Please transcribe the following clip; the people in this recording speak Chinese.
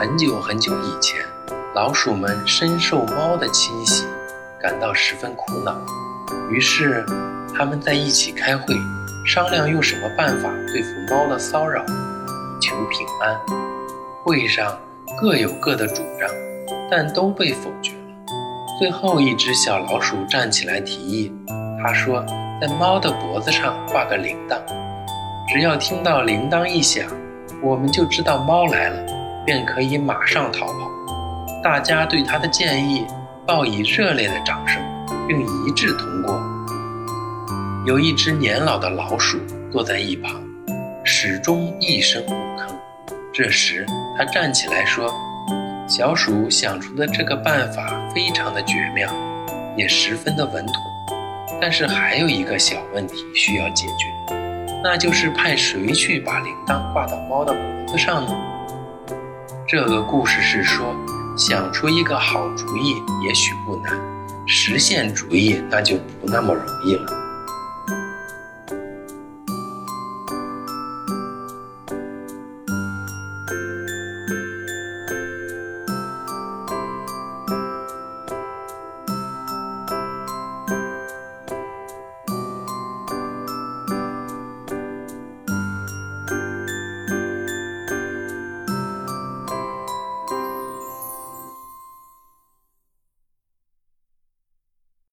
很久很久以前，老鼠们深受猫的侵袭，感到十分苦恼。于是，他们在一起开会，商量用什么办法对付猫的骚扰，以求平安。会上各有各的主张，但都被否决了。最后一只小老鼠站起来提议，他说：“在猫的脖子上挂个铃铛，只要听到铃铛一响，我们就知道猫来了。”便可以马上逃跑。大家对他的建议报以热烈的掌声，并一致通过。有一只年老的老鼠坐在一旁，始终一声不吭。这时，他站起来说：“小鼠想出的这个办法非常的绝妙，也十分的稳妥。但是还有一个小问题需要解决，那就是派谁去把铃铛挂到猫的脖子上呢？”这个故事是说，想出一个好主意也许不难，实现主意那就不那么容易了。